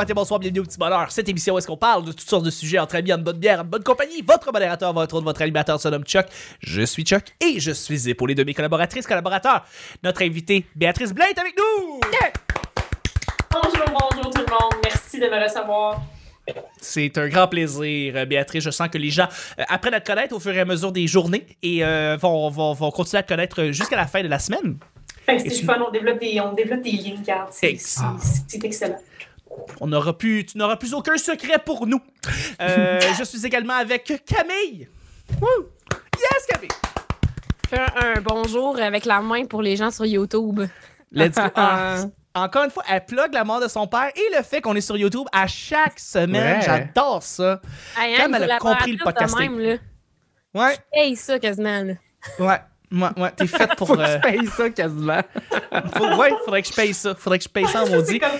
matin, bonsoir, bienvenue au petit bonheur. Cette émission où est-ce qu'on parle de toutes sortes de sujets entre amis, en bonne bière, en bonne compagnie. Votre modérateur, votre autre, votre animateur se nomme Chuck. Je suis Chuck et je suis épaulé de mes collaboratrices, collaborateurs. Notre invitée, Béatrice Blais, est avec nous. Bonjour, bonjour tout le monde. Merci de me recevoir. C'est un grand plaisir, euh, Béatrice. Je sens que les gens euh, apprennent à te connaître au fur et à mesure des journées et euh, vont, vont, vont continuer à te connaître jusqu'à la fin de la semaine. C'est tu- fun, on développe des, on développe des liens c'est excellent. On n'aura plus, tu n'auras plus aucun secret pour nous. Euh, je suis également avec Camille. Woo! Yes, Camille. Fais un, un bonjour avec la main pour les gens sur YouTube. Let's go. Ah, encore une fois, elle plug la mort de son père et le fait qu'on est sur YouTube à chaque semaine. Ouais. J'adore ça. Hey, Comme elle a compris le même, là. Ouais, Hey, ça quasiment. Là. ouais. Ouais, ouais, t'es faite pour. Faut que euh, tu payes ça quasiment. faut- ouais, faudrait que je paye ça. Faudrait que je paye ça en C'est maudit. comme.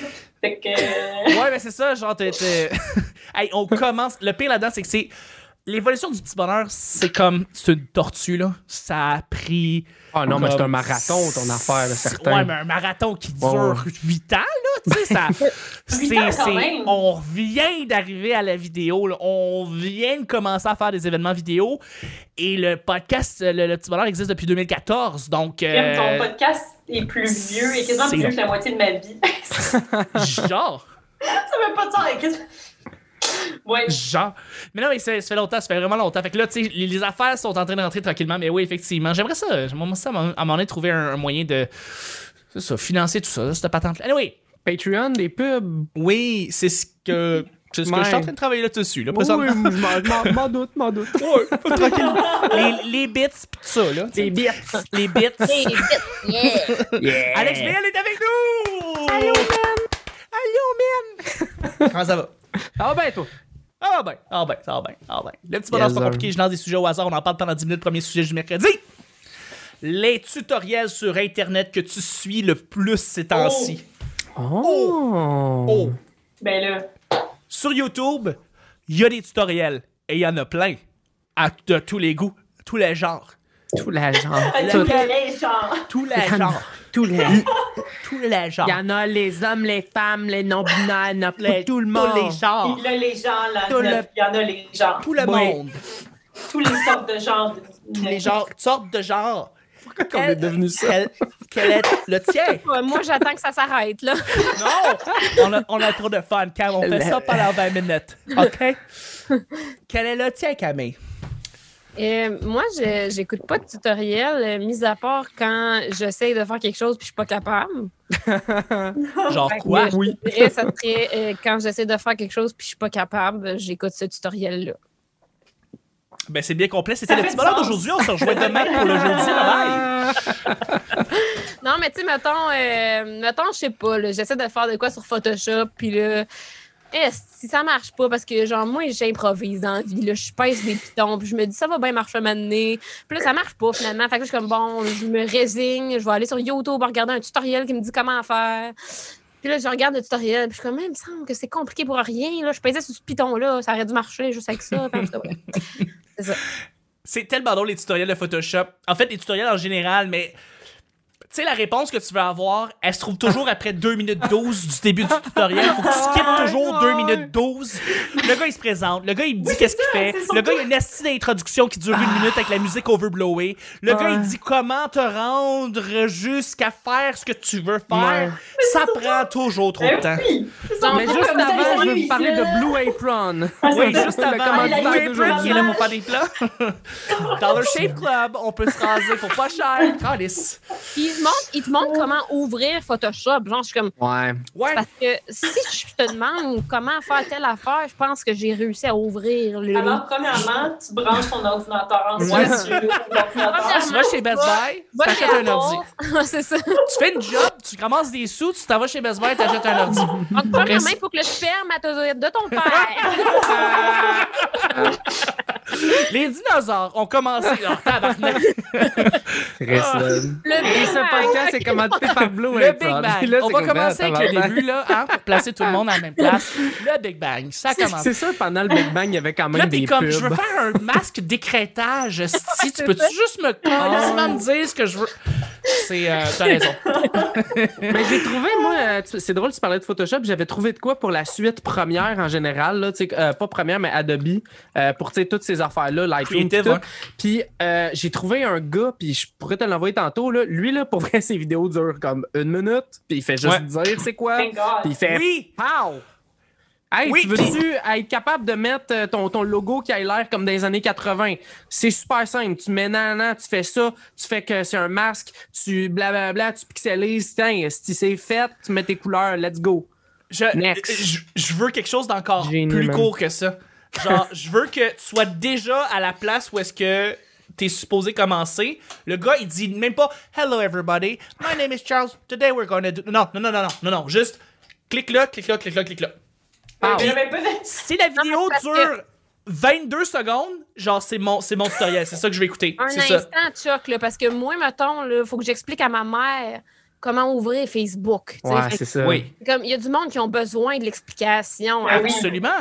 Euh, Ouais, mais c'est ça, genre, t'es- hey, on commence. Le pire là-dedans, c'est que c'est. L'évolution du petit bonheur, c'est comme. C'est une tortue, là. Ça a pris. Oh non, mais c'est un marathon, ton affaire, là, certain. Ouais, mais un marathon qui dure 8 ans, là, tu sais, ça. Huit ans, c'est, quand c'est- même. on vient d'arriver à la vidéo, là. On vient de commencer à faire des événements vidéo. Et le podcast, le, le petit bonheur existe depuis 2014. Donc. Même euh, ton podcast est plus vieux et quasiment c'est plus vieux que la moitié de ma vie. ça genre. fait pas de sens. Ouais. Genre. Mais non, mais ça, ça fait longtemps, ça fait vraiment longtemps. Fait que là, tu sais, les, les affaires sont en train de rentrer tranquillement. Mais oui, effectivement. J'aimerais ça. J'aimerais ça, à un moment- donné, trouver un, un moyen de. C'est ça, financer tout ça, cette patente-là. Anyway. Patreon, des pubs. Oui, c'est ce que. C'est ce que Ouais. je suis en train de travailler là-dessus, là, Oui, présentement. je m'en- doute, m'en doute. Ouais, tranquille. les, les bits, pis tout ça, là. Des bits. Les bits. Hey, vite, yeah. Yeah. Alex Bell est avec nous! Allô, man! Allô, man! Comment ça va? Ah ben, toi? Ah ben, ah ben, ça va bien, ah ben. Le petit bonheur, Yes, c'est pas compliqué, je lance des sujets au hasard, on en parle pendant 10 minutes, premier sujet du mercredi. Les tutoriels sur Internet que tu suis le plus ces temps-ci. Oh. Oh! Ben là. Sur YouTube, il y a des tutoriels, et il y en a plein, à, de tous les goûts, tous les genres. Tout, les genre. Tous les y en a- genres. tous les... Tous les genres. Il y en a les hommes, les femmes, les non-binaires, il y en a pour Les- tout le monde. Tous les genres. Il y a les gens, là. Tout le- Il y en a les gens. Tout le Oui. monde. Tous les sortes de genres. Tous les genres, toutes sortes de genres. Pourquoi qu'on est devenu ça? Quel, quel est le tien? Ouais, moi, j'attends que ça s'arrête, là. Non! On a, on a trop de fun, Cam. On fait ça pendant 20 minutes. OK? Quel est le tien, Camille? Euh, moi, je j'écoute pas de tutoriel, euh, mis à part quand j'essaie de faire quelque chose puis je suis pas capable. Genre que, quoi? je dirais, ça serait euh, quand j'essaie de faire quelque chose puis je suis pas capable, j'écoute ce tutoriel-là. Ben, c'est bien complet. C'était le petit bonheur d'aujourd'hui. On se rejoint demain pour le jeudi. Bye bye. Non, mais tu sais, mettons, euh, mettons, je sais pas, j'essaie de faire de quoi sur Photoshop, puis là, si ça marche pas, parce que, genre, moi, j'improvise dans la vie, là, je pèse des pitons, puis je me dis, ça va bien marcher un donné. Puis là, ça marche pas, finalement. Fait que là, je suis comme, bon, je me résigne, je vais aller sur YouTube regarder un tutoriel qui me dit comment faire. Puis là, je regarde le tutoriel, puis je suis comme, Eh, il me semble que c'est compliqué pour rien, là. Je pesais sur ce piton-là, ça aurait dû marcher juste avec ça. C'est ça. C'est tellement drôle, les tutoriels de Photoshop. En fait, les tutoriels en général, mais. Tu sais, la réponse que tu veux avoir, elle se trouve toujours après 2 minutes 12 du début du tutoriel. Faut que tu skippes toujours 2 minutes 12. Le gars, il se présente. Le gars, il me dit qu'est-ce qu'il fait. Le gars, il a une astuce d'introduction qui dure une minute avec la musique overblowée. Le gars, il dit comment te rendre jusqu'à faire ce que tu veux faire. Ouais. Ça prend toujours trop de Ben temps. Mais juste avant, je veux parler de Blue Apron. Ah, Oui, juste avant, Blue Apron qui est là pour faire des plats. Dollar Shave Club, on peut se raser pour pas cher. Calice. Puis te montre, il te montre comment ouvrir Photoshop. Genre, je suis comme, Ouais. Ouais. Parce que si je te demande comment faire telle affaire, je pense que j'ai réussi à ouvrir le. Alors, premièrement, tu branches ton ordinateur. Ensuite, Ouais. tu vas chez Best Buy, t'achètes un ordi. C'est ça. Tu fais une job, tu ramasses des sous, tu t'en vas chez Best Buy, t'achètes un ordi. Donc, premièrement, il faut que le spermatozoïde de ton père. Les dinosaures ont commencé. Oh, tabarnak. Là. Le. Podcast est commenté par Blue Le. Big Bang. Là, On c'est va comme, commencer ah, avec le début, là, hein, pour placer tout le monde à la même place. Le Big Bang, ça C'est- commence. C'est sûr, pendant le Big Bang, il y avait quand Là, même t'es des comme, pubs. je veux faire un masque d'écrétage. Si tu peux-tu juste me carrément me dire ce que je veux? C'est, euh, t'as raison. Mais j'ai trouvé, moi, euh, c'est drôle, tu parlais de Photoshop, j'avais trouvé de quoi pour la suite première en général, là, tu sais, euh, pas première, mais Adobe, euh, pour tu sais, toutes ces affaires-là, Lightroom, tout. Puis euh, j'ai trouvé un gars, puis je pourrais te l'envoyer tantôt, là. lui, là, pour vrai, ses vidéos durent comme une minute, puis il fait juste Ouais. dire c'est quoi, Thank God. puis il fait Oui! Pow! Hey, Oui, tu veux-tu être capable de mettre euh, ton, ton logo qui a l'air comme dans les années 80? C'est super simple. Tu mets nanana, tu fais ça, tu fais que c'est un masque, tu blablabla, tu pixelises. Tiens, si c'est fait, tu mets tes couleurs, let's go. Je, Next. je, je veux quelque chose d'encore plus court que ça. Genre, je veux que tu sois déjà à la place où est-ce que t'es supposé commencer. Le gars, il dit même pas Hello everybody, my name is Charles. Today we're gonna do. Non, non, non, non, non, non, non. Juste clique là, clique là, clique là, clique là. De- Si la vidéo dure 22 secondes, genre, c'est mon, c'est mon tutoriel. C'est ça que je vais écouter. Un C'est ça. instant, Chuck, là, parce que moi, mettons, il faut que j'explique à ma mère comment ouvrir Facebook. Ouais, c'est ça. Oui. comme, il y a du monde qui ont besoin de l'explication. Ah. Absolument.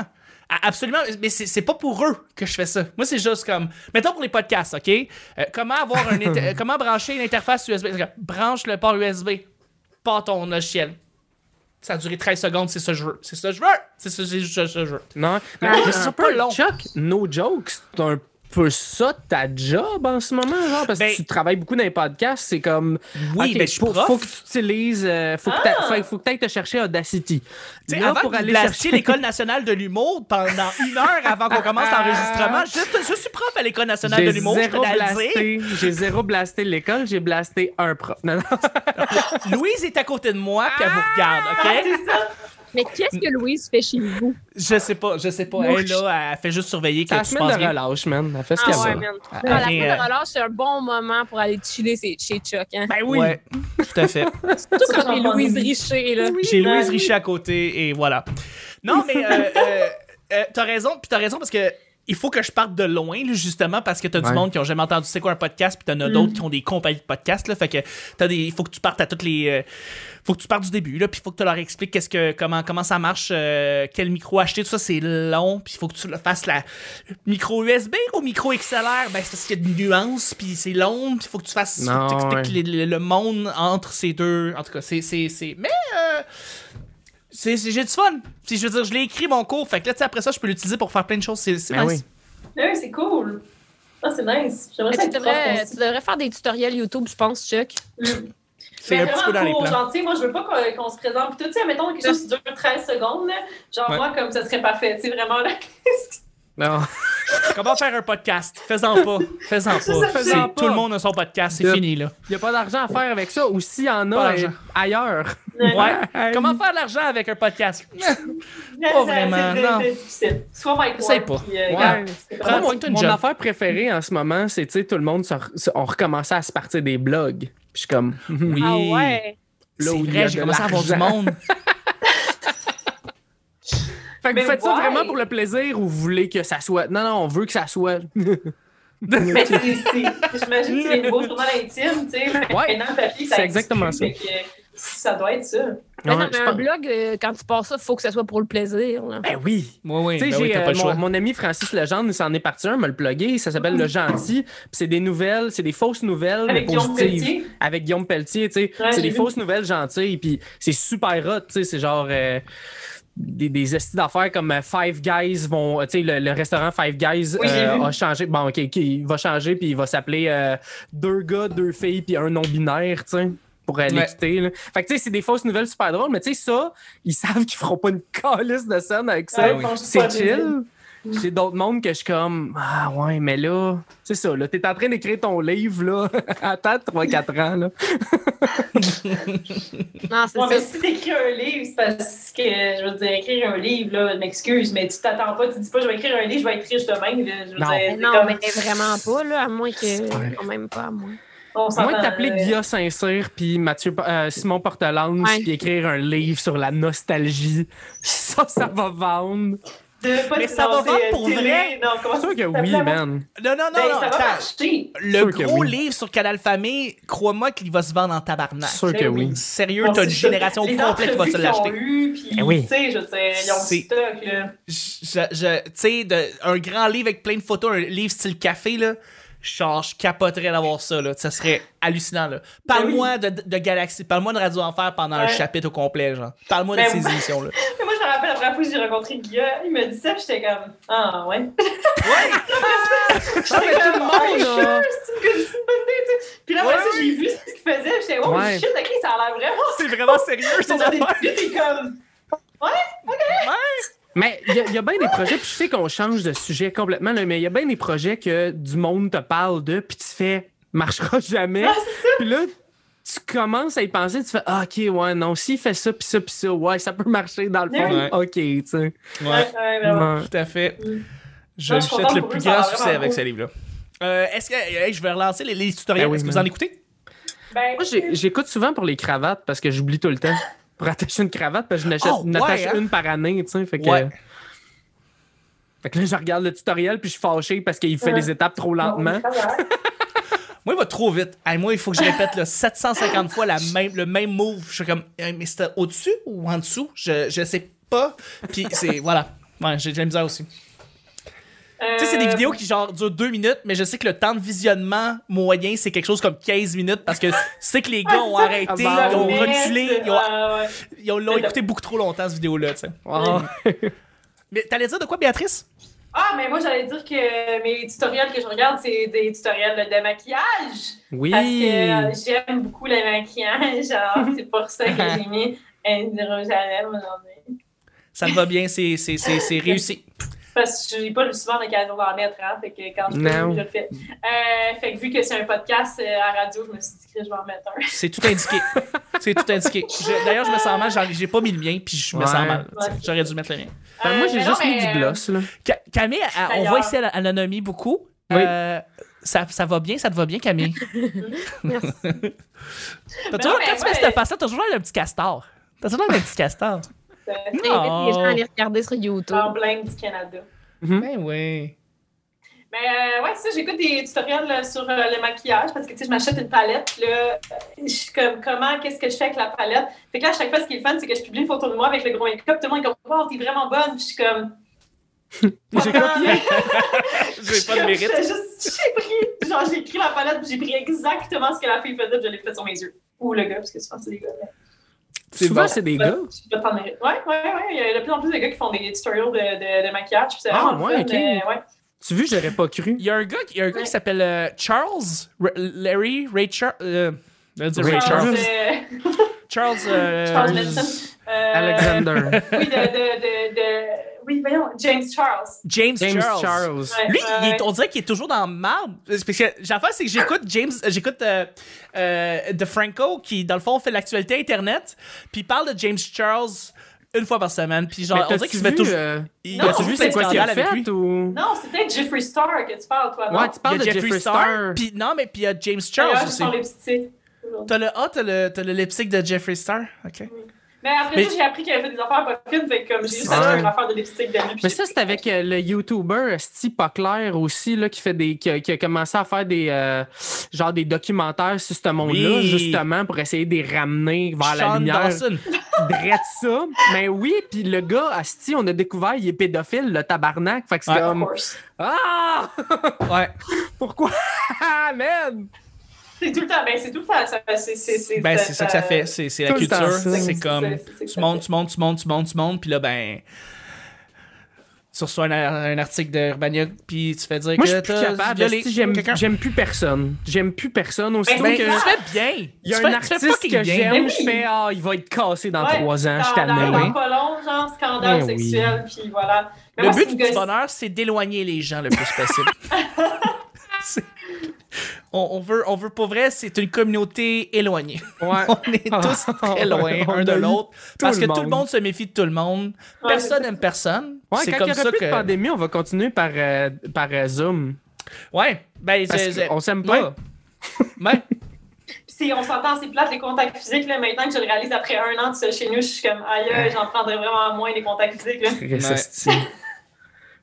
Absolument. Mais c'est c'est pas pour eux que je fais ça. Moi, c'est juste comme. Mettons pour les podcasts, OK? Euh, comment avoir un. inter- comment brancher une interface USB? Branche le port USB. Pas ton logiciel. Ça a duré 13 secondes, c'est ça que je veux. C'est ça que je veux. C'est ça, que je veux. Non, mais Ah, c'est pas peu long. Chuck, no joke, c'est un peu ça ta job en ce moment, genre, parce Ben- que tu travailles beaucoup dans les podcasts, c'est comme. Oui, OK, ben, je faut, prof. faut que tu utilises. euh, faut que Ah! faut, faut que tu ailles te chercher Audacity. Tu sais, Là, avant pour que aller chercher- l'École nationale de l'humour pendant une heure avant qu'on commence l'enregistrement, je, je suis prof à l'École nationale de J'ai l'humour, je j'ai zéro blasté l'école, j'ai blasté un prof. Non, non. Louise est à côté de moi, puis elle vous regarde, Ah, OK? c'est ça. Mais qu'est-ce que Louise fait chez vous? Je sais pas, je sais pas. Elle, là, elle fait juste surveiller que tu semaine passes de bien. relâche, man. Elle fait ce Ah qu'elle ouais, veut. man. La ok, fin euh, de relâche, c'est un bon moment pour aller chiller chez Chuck. Hein? Ben oui. Ouais, tout à fait. Tout comme les j'en Louise. Richer. Là. J'ai Louise oui. Richer à côté et voilà. Non, mais euh, euh, euh, t'as raison, puis t'as raison parce que il faut que je parte de loin, là, justement, parce que t'as du Ouais. monde qui ont jamais entendu c'est quoi un podcast, puis t'en as Mm. d'autres qui ont des compagnies de podcasts, là. Fait que t'as des, il faut que tu partes à toutes les, euh, faut que tu partes du début, là, puis il faut que tu leur expliques qu'est-ce que, comment, comment ça marche, euh, quel micro acheter, tout ça, c'est long, puis il faut que tu le fasses la micro USB ou micro XLR, ben c'est parce qu'il y a des nuances, puis c'est long, puis il faut que tu fasses, faut que ouais. les- le, le monde entre ces deux, en tout cas, c'est, c'est, c'est, mais euh, c'est, c'est- j'ai du fun. Puis je veux dire, je l'ai écrit mon cours, fait que là, tu sais, après ça, je peux l'utiliser pour faire plein de choses. C'est, c'est Ben nice. oui. Ouais, c'est cool. Ah, c'est nice. J'aimerais ça tu, devrais, tu devrais faire des tutoriels YouTube, je pense, Chuck. aussi. C'est Mais un petit peu dans les plans. Moi, je veux pas qu'on qu'on se présente. Puis tout, tu sais, mettons quelque chose qui dure 13 secondes. là. Genre, Ouais. moi, comme ça serait parfait. Tu sais, vraiment, là. Non. Comment faire un podcast? Fais-en pas. Fais-en pas. Tout le monde a son podcast, c'est fini, là. Il n'y a pas d'argent à faire avec ça, ou s'il y en a euh, ailleurs. Ouais. Comment faire de l'argent avec un podcast? Pas vraiment, non. C'est difficile. Soit Mike Essaye Ward, pas. puis, euh, Ouais. Prends- mon affaire préférée en ce moment, c'est, tu sais, tout le monde, se on recommençait à se partir des blogs. Puis je suis comme, Oui. Ah ouais. Là où il y vrai, a j'ai de commencé à avoir du monde. Fait que vous faites ça vraiment pour le plaisir ou vous voulez que ça soit? Non, non, on veut que ça soit. Mais c'est ici. J'imagine que c'est les nouveaux journaux intimes, tu sais. Ouais, le ça c'est exactement que Ça doit être ça. Mais non, Ouais, mais un pense- blog, euh, quand tu passes ça, il faut que ça soit pour le plaisir. là. Ben oui. Oui, oui, Tu sais, ben oui, euh, pas le choix. mon, mon ami Francis Legendre, il s'en est parti un, me le plugué. Ça s'appelle Le Gentil. Puis c'est des nouvelles, c'est des fausses nouvelles, mais Avec Guillaume positives. Pelletier? Avec Guillaume Pelletier, tu sais. Ouais, c'est des vu. fausses nouvelles gentilles. Puis c'est super hot, tu sais. C'est genre. euh, des, des estis d'affaires comme euh, Five Guys vont. Tu sais, le, le restaurant Five Guys Oui, euh, a changé. Bon, OK, il va changer, puis il va s'appeler euh, Deux gars, deux filles, puis un non-binaire, tu sais. Pour euh, Ouais. l'équité. là. Fait que tu sais, c'est des fausses nouvelles super drôles, mais tu sais, ça, ils savent qu'ils feront pas une calice de scène avec ça. Ouais, oui. C'est chill. J'ai d'autres mondes que je suis comme Ah ouais, mais là, c'est ça, là, t'es en train d'écrire ton livre, là. Attends 3-4 ans, là. Non, c'est Ouais, mais ça. si t'écris un livre, c'est parce que, je veux dire, écrire un livre, là, m'excuse, mais tu t'attends pas, tu dis pas, je vais écrire un livre, je vais être riche demain, là. Je veux Non. dire, non, comme- mais vraiment pas, là, à moins que. Ouais. Non, même pas, à moins. on À moins s'entend, de t'appeler euh, Guilla Saint-Cyr puis Mathieu, euh, Simon Portelance Ouais. puis écrire un livre sur la nostalgie, ça, ça va vendre. Mais ça va vendre euh, pour télé, vrai? Non, comment C'est sûr que oui, man. Non, non, non, Ben, non, ça va marcher. Le Sûr que gros oui. livre sur Canal Famille, crois-moi qu'il va se vendre en tabarnak. Sûr que Ben oui. Sérieux, t'as une génération complète qui va se l'acheter. Eh oui. tu sais, je dire, ils ont stock, là. je, je- tu sais, un grand livre avec plein de photos, un livre style café, là, genre, je capoterais d'avoir ça, là. Ça serait hallucinant, là. Parle-moi de, de Galaxy, parle-moi de Radio Enfer pendant un Ouais. chapitre au complet, genre. Parle-moi de Ben, ces moi- émissions-là. Mais moi, je me rappelle la première fois que j'ai rencontré Guilla, il m'a dit ça, j'étais comme, ah, ouais. Ouais! J'étais comme, sure? C'est une, bonne. Puis là, Ouais, ça, j'ai vu ce qu'il faisait, j'étais, oh Ouais. shit, ok, ça a l'air vraiment. C'est vraiment sérieux, son Dans des affaire. puis t'es comme, Mais il y, a- il y a bien des projets, puis je sais qu'on change de sujet complètement, là, mais il y a bien des projets que du monde te parle de, puis tu fais marchera jamais. Puis là, tu commences à y penser, tu fais ah, OK, ouais, non, s'il fait ça, puis ça, puis ça, ouais, ça peut marcher dans le fond. Ouais. OK, tu sais. Ouais, ouais, vraiment. Ouais. tout à fait. Mm. Je lui souhaite le plus grand succès avec ce livre-là. Euh, Est-ce que hey, je vais relancer les, les tutoriels? Ben oui, Est-ce que vous en écoutez? Ben, Moi, j'écoute souvent pour les cravates parce que j'oublie tout le temps. Pour attacher une cravate, parce que je n'achète Oh, n'attache ouais, hein? une par année, tu sais. Fait que, Ouais. fait que là, je regarde le tutoriel, puis je suis fâché parce qu'il fait Ouais. les étapes trop lentement. Moi, il va trop vite. Hey, moi, il faut que je répète là, 750 fois la même, le même move. Je suis comme, Hey, mais c'était au-dessus ou en dessous? Je, je sais pas. Puis c'est, voilà. Ouais, j'ai de la misère aussi. Tu sais, c'est des Euh, vidéos qui genre durent deux minutes, mais je sais que le temps de visionnement moyen, c'est quelque chose comme 15 minutes parce que tu sais que les gars ont arrêté, Ah, ils ont mais reculé, c'est- ils ont, ah, ouais. ils ont- l'ont écouté beaucoup trop longtemps, cette vidéo-là, tu sais. Ah. Mais t'allais dire de quoi, Béatrice? Ah, mais moi, j'allais dire que mes tutoriels que je regarde, c'est des tutoriels de maquillage. Oui. Parce que euh, j'aime beaucoup le maquillage. Genre, c'est pour ça que j'ai mis hydrogel aujourd'hui. Ça te va bien, c'est, c'est, c'est, c'est réussi. Parce que je n'ai pas souvent l'occasion d'en mettre, hein, fait que quand je peux, Non. je le fais. Euh, fait que vu que c'est un podcast euh, à radio, je me suis dit que je vais en mettre un. C'est tout indiqué. c'est tout indiqué. Je- d'ailleurs, je me sens mal, j'ai pas mis le mien, puis je me sens mal. Ouais. J'aurais dû mettre le mien. Ben, moi, Euh, j'ai juste non, mis du gloss, là. Ca- Camille, on voit ici à la- à l'anomie beaucoup. Oui. Euh, ça, ça va bien, ça te va bien, Camille? Merci. Toujours, non, mais quand tu fais cette face-là, t'as toujours d'un petit castor. T'as toujours d'un petit castor. Euh, J'invite les gens à aller regarder sur YouTube. L'emblème du Canada. Ben oui. Mais euh, ouais, ça, j'écoute des tutoriels là, sur euh, le maquillage parce que tu sais, je m'achète une palette. Là, je suis comme, comment, qu'est-ce que je fais avec la palette? Fait que là, à chaque fois, ce qui est fun, c'est que je publie une photo de moi avec le gros make-up. Tout le monde est comme, wow, t'es vraiment bonne. Puis je suis comme, J'ai copié. J'ai pas de mérite. juste- J'ai pris, genre, j'ai écrit la palette, puis j'ai pris exactement ce que la fille faisait, puis je l'ai fait sur mes yeux. Ou le gars, parce que souvent, c'est des gars. mais- Souvent, bon. c'est des gars. Ouais, ouais, ouais. Il y a de plus en plus de gars qui font des tutorials de, de, de maquillage, puis c'est Ah, ouais, fun, ok. mais ouais. Tu vois, j'aurais pas cru. Il y a un gars, il y a un gars Ouais. qui s'appelle euh, Charles, R- Larry, Ray Charles. Euh, Ray Charles. Charles, euh, Charles. euh, Charles Manson. Euh, Alexander. Oui, de, de, de, de- Oui, voyons, James Charles. James, James Charles. Charles. Ouais, Lui, ouais, il est- ouais. on dirait qu'il est toujours dans le marbre. Parce que l'affaire, c'est que j'écoute James, euh, j'écoute euh, euh, De Franco, qui, dans le fond, fait l'actualité Internet, puis il parle de James Charles une fois par semaine. Puis genre, on dirait qu'il se met toujours. euh, Il Non, a vu c'est quoi qu'il a scandales avec lui. fait ou... Non, c'est peut-être Jeffree Star que tu parles, toi, non? Ouais, tu parles il y de Jeffree Star. Star. Puis non, mais puis il y a James Charles je aussi. suis sur lipstick. T'as le A, t'as le, t'as le lipstick de Jeffree Star? Ok. Mais après Mais- ça, j'ai appris qu'il avait fait des affaires pas fines, fait comme j'ai juste acheté une affaire de lipstick de Mais ça, c'est avec euh, le YouTuber Steve pas clair aussi, là, qui fait des. Qui a, qui a commencé à faire des euh, genre des documentaires sur ce monde-là, Oui. justement, pour essayer de les ramener vers la lumière. Dawson. Drette ça. Mais oui, puis le gars, Asti, on a découvert, il est pédophile, le tabarnak. Fait que c'est Ouais. Of comme. course. Ah! Ouais. Pourquoi? Ah, man! C'est tout le temps, ben c'est tout le temps. ça- C'est c'est- c'est- Ben, c'est ça que ça fait. C'est c'est la Tout le temps culture. C'est c'est- comme. c'est- c'est- Tu montes, tu montes, tu montes, tu montes, tu montes, puis là, ben. Tu reçois un, un article de Urbania, puis tu fais dire Moi, je que suis plus capable. violé J'aime j'aime plus personne. J'aime plus personne. Aussitôt Ben, Ben, que. tu fais bien. Il y a Tu un fais- artiste que j'aime, Ben je oui. fais Ah, il va être cassé dans Ouais, trois ans, je tanné. dans oui. pas long, genre scandale Ben oui. sexuel, puis voilà. Le but du bonheur, c'est d'éloigner les gens le plus possible. On, on veut, on veut, pour vrai, c'est une communauté éloignée. Ouais. On est tous très loin On un de l'autre parce que tout le monde. se méfie de tout le monde. Personne n'aime personne. Ouais, c'est comme il y aura ça plus que. de pandémie, on va continuer par, euh, par euh, Zoom. Ouais, ben, Parce qu'on s'aime pas. Ouais. Puis c'est- on s'entend, c'est plate les contacts physiques. Là, maintenant que je le réalise après un an de chez nous, je suis comme aïe, j'en prendrais vraiment moins des contacts physiques. Là.